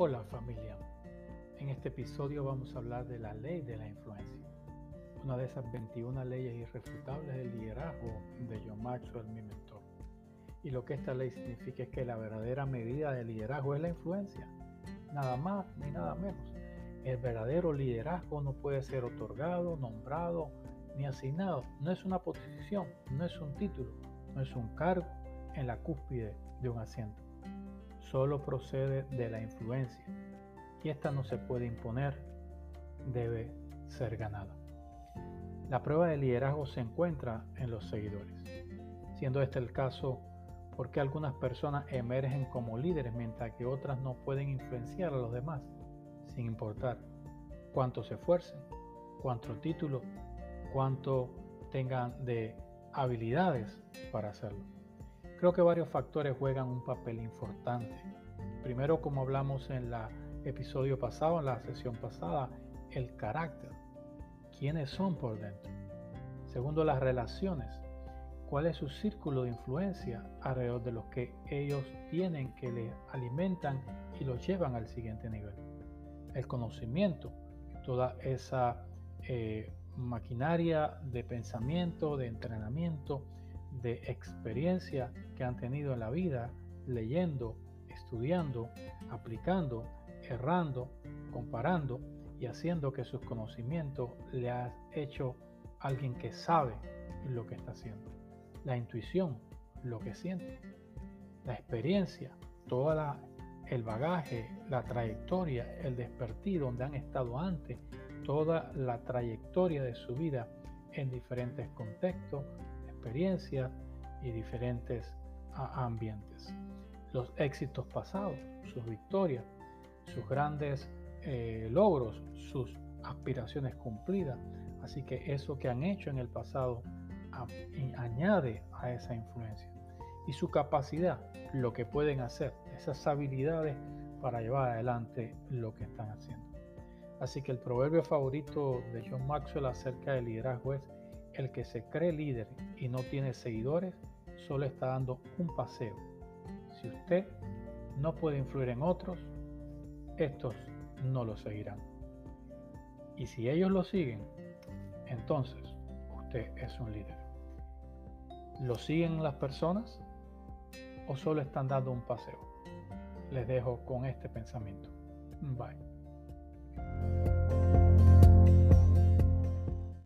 Hola familia, en este episodio vamos a hablar de la ley de la influencia, una de esas 21 leyes irrefutables del liderazgo de John Maxwell, mi mentor. Y lo que esta ley significa es que la verdadera medida de liderazgo es la influencia, nada más ni nada menos. El verdadero liderazgo no puede ser otorgado, nombrado ni asignado, no es una posición, no es un título, no es un cargo en la cúspide de un asiento solo procede de la influencia y esta no se puede imponer, debe ser ganada. La prueba de liderazgo se encuentra en los seguidores. Siendo este el caso, ¿por qué algunas personas emergen como líderes mientras que otras no pueden influenciar a los demás, sin importar cuánto se esfuercen, cuánto título, cuánto tengan de habilidades para hacerlo? Creo que varios factores juegan un papel importante. Primero, como hablamos en el episodio pasado, en la sesión pasada, el carácter. ¿Quiénes son por dentro? Segundo, las relaciones. ¿Cuál es su círculo de influencia alrededor de los que ellos tienen que les alimentan y los llevan al siguiente nivel? El conocimiento, toda esa eh, maquinaria de pensamiento, de entrenamiento, de experiencia que han tenido en la vida, leyendo, estudiando, aplicando, errando, comparando y haciendo que sus conocimientos le ha hecho alguien que sabe lo que está haciendo. La intuición, lo que siente. La experiencia, toda el bagaje, la trayectoria, el despertir donde han estado antes, toda la trayectoria de su vida en diferentes contextos, experiencias y diferentes ambientes. Los éxitos pasados, sus victorias, sus grandes eh, logros, sus aspiraciones cumplidas. Así que eso que han hecho en el pasado añade a esa influencia. Y su capacidad, lo que pueden hacer, esas habilidades para llevar adelante lo que están haciendo. Así que el proverbio favorito de John Maxwell acerca del liderazgo es el que se cree líder y no tiene seguidores solo está dando un paseo. Si usted no puede influir en otros, estos no lo seguirán. Y si ellos lo siguen, entonces usted es un líder. ¿Lo siguen las personas o solo están dando un paseo? Les dejo con este pensamiento. Bye.